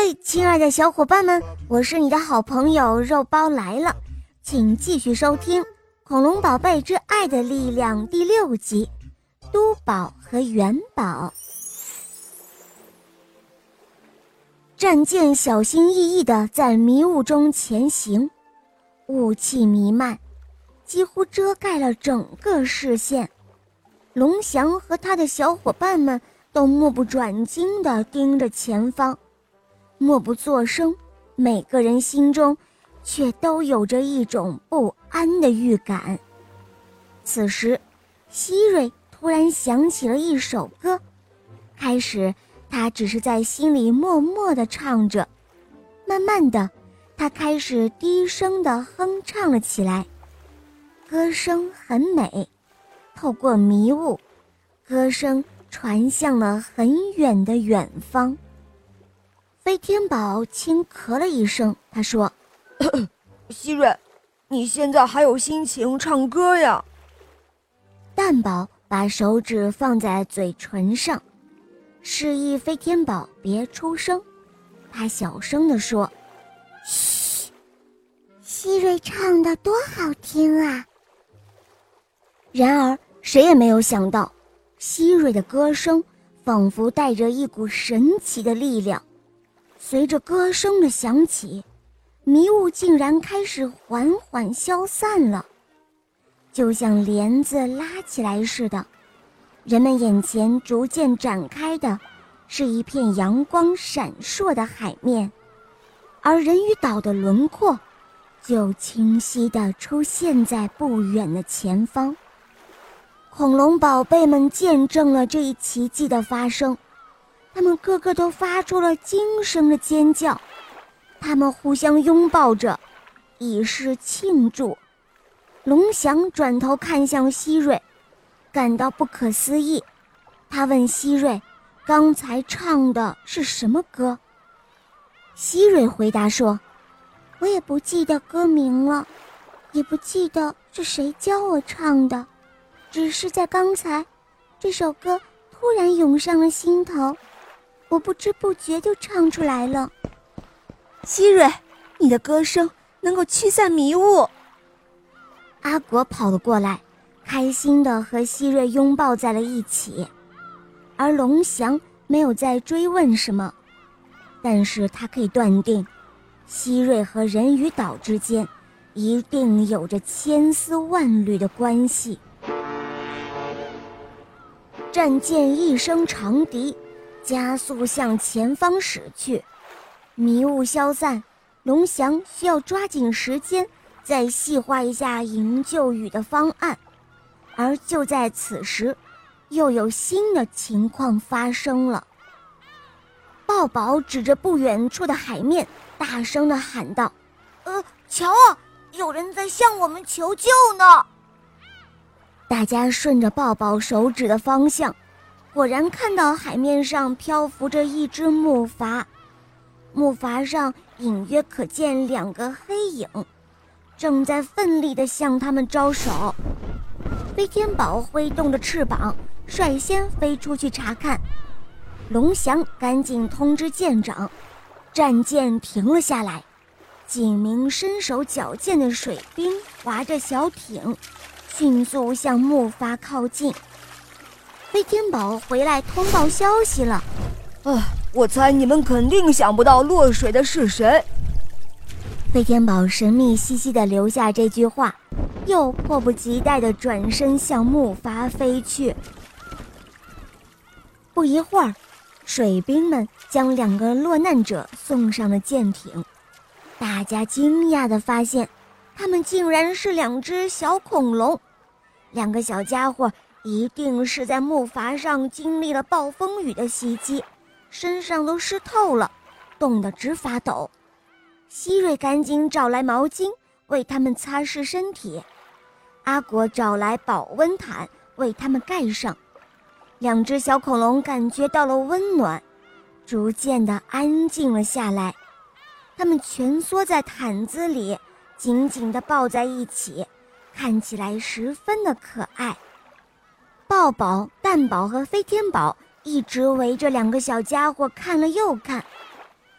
嘿，亲爱的小伙伴们，我是你的好朋友肉包来了，请继续收听《恐龙宝贝之爱的力量》第六集《都宝和元宝》。战舰小心翼翼地在迷雾中前行，雾气弥漫，几乎遮盖了整个视线。龙翔和他的小伙伴们都目不转睛地盯着前方。默不作声，每个人心中却都有着一种不安的预感。此时，希瑞突然想起了一首歌，开始他只是在心里默默地唱着，慢慢的，他开始低声地哼唱了起来。歌声很美，透过迷雾，歌声传向了很远的远方。飞天宝轻咳了一声，他说：“希瑞，你现在还有心情唱歌呀？”蛋宝把手指放在嘴唇上，示意飞天宝别出声。他小声地说：“嘘，希瑞唱的多好听啊！”然而，谁也没有想到，希瑞的歌声仿佛带着一股神奇的力量。随着歌声的响起，迷雾竟然开始缓缓消散了，就像帘子拉起来似的。人们眼前逐渐展开的，是一片阳光闪烁的海面，而人鱼岛的轮廓，就清晰地出现在不远的前方。恐龙宝贝们见证了这一奇迹的发生。他们个个都发出了惊声的尖叫，他们互相拥抱着，以示庆祝。龙翔转头看向希瑞，感到不可思议。他问希瑞：“刚才唱的是什么歌？”希瑞回答说：“我也不记得歌名了，也不记得是谁教我唱的，只是在刚才，这首歌突然涌上了心头。”我不知不觉就唱出来了。希瑞，你的歌声能够驱散迷雾。阿果跑了过来，开心的和希瑞拥抱在了一起。而龙翔没有再追问什么，但是他可以断定，希瑞和人鱼岛之间一定有着千丝万缕的关系。战舰一声长笛。加速向前方驶去，迷雾消散，龙翔需要抓紧时间再细化一下营救雨的方案。而就在此时，又有新的情况发生了。抱抱指着不远处的海面，大声地喊道：“呃，瞧啊，有人在向我们求救呢！”大家顺着抱抱手指的方向。果然看到海面上漂浮着一只木筏，木筏上隐约可见两个黑影，正在奋力地向他们招手。飞天宝挥动着翅膀，率先飞出去查看。龙翔赶紧通知舰长，战舰停了下来。几名身手矫健的水兵划着小艇，迅速向木筏靠近。飞天宝回来通报消息了，啊，我猜你们肯定想不到落水的是谁。飞天宝神秘兮兮地留下这句话，又迫不及待地转身向木筏飞去。不一会儿，水兵们将两个落难者送上了舰艇。大家惊讶地发现，他们竟然是两只小恐龙，两个小家伙。一定是在木筏上经历了暴风雨的袭击，身上都湿透了，冻得直发抖。希瑞赶紧找来毛巾为他们擦拭身体，阿果找来保温毯为他们盖上。两只小恐龙感觉到了温暖，逐渐的安静了下来。它们蜷缩在毯子里，紧紧地抱在一起，看起来十分的可爱。抱宝、蛋宝和飞天宝一直围着两个小家伙看了又看。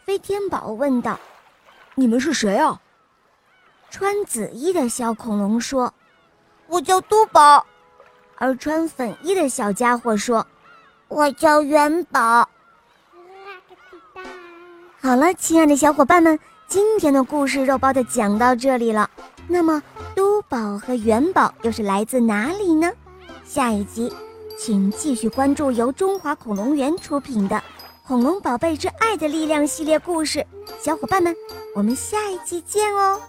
飞飞天宝问道：“你们是谁啊？”穿紫衣的小恐龙说：“我叫多宝。”而穿粉衣的小家伙说：“我叫元宝。”好了，亲爱的小伙伴们，今天的故事肉包的讲到这里了。那么，都宝和元宝又是来自哪里呢？下一集，请继续关注由中华恐龙园出品的《恐龙宝贝之爱的力量》系列故事。小伙伴们，我们下一集见哦！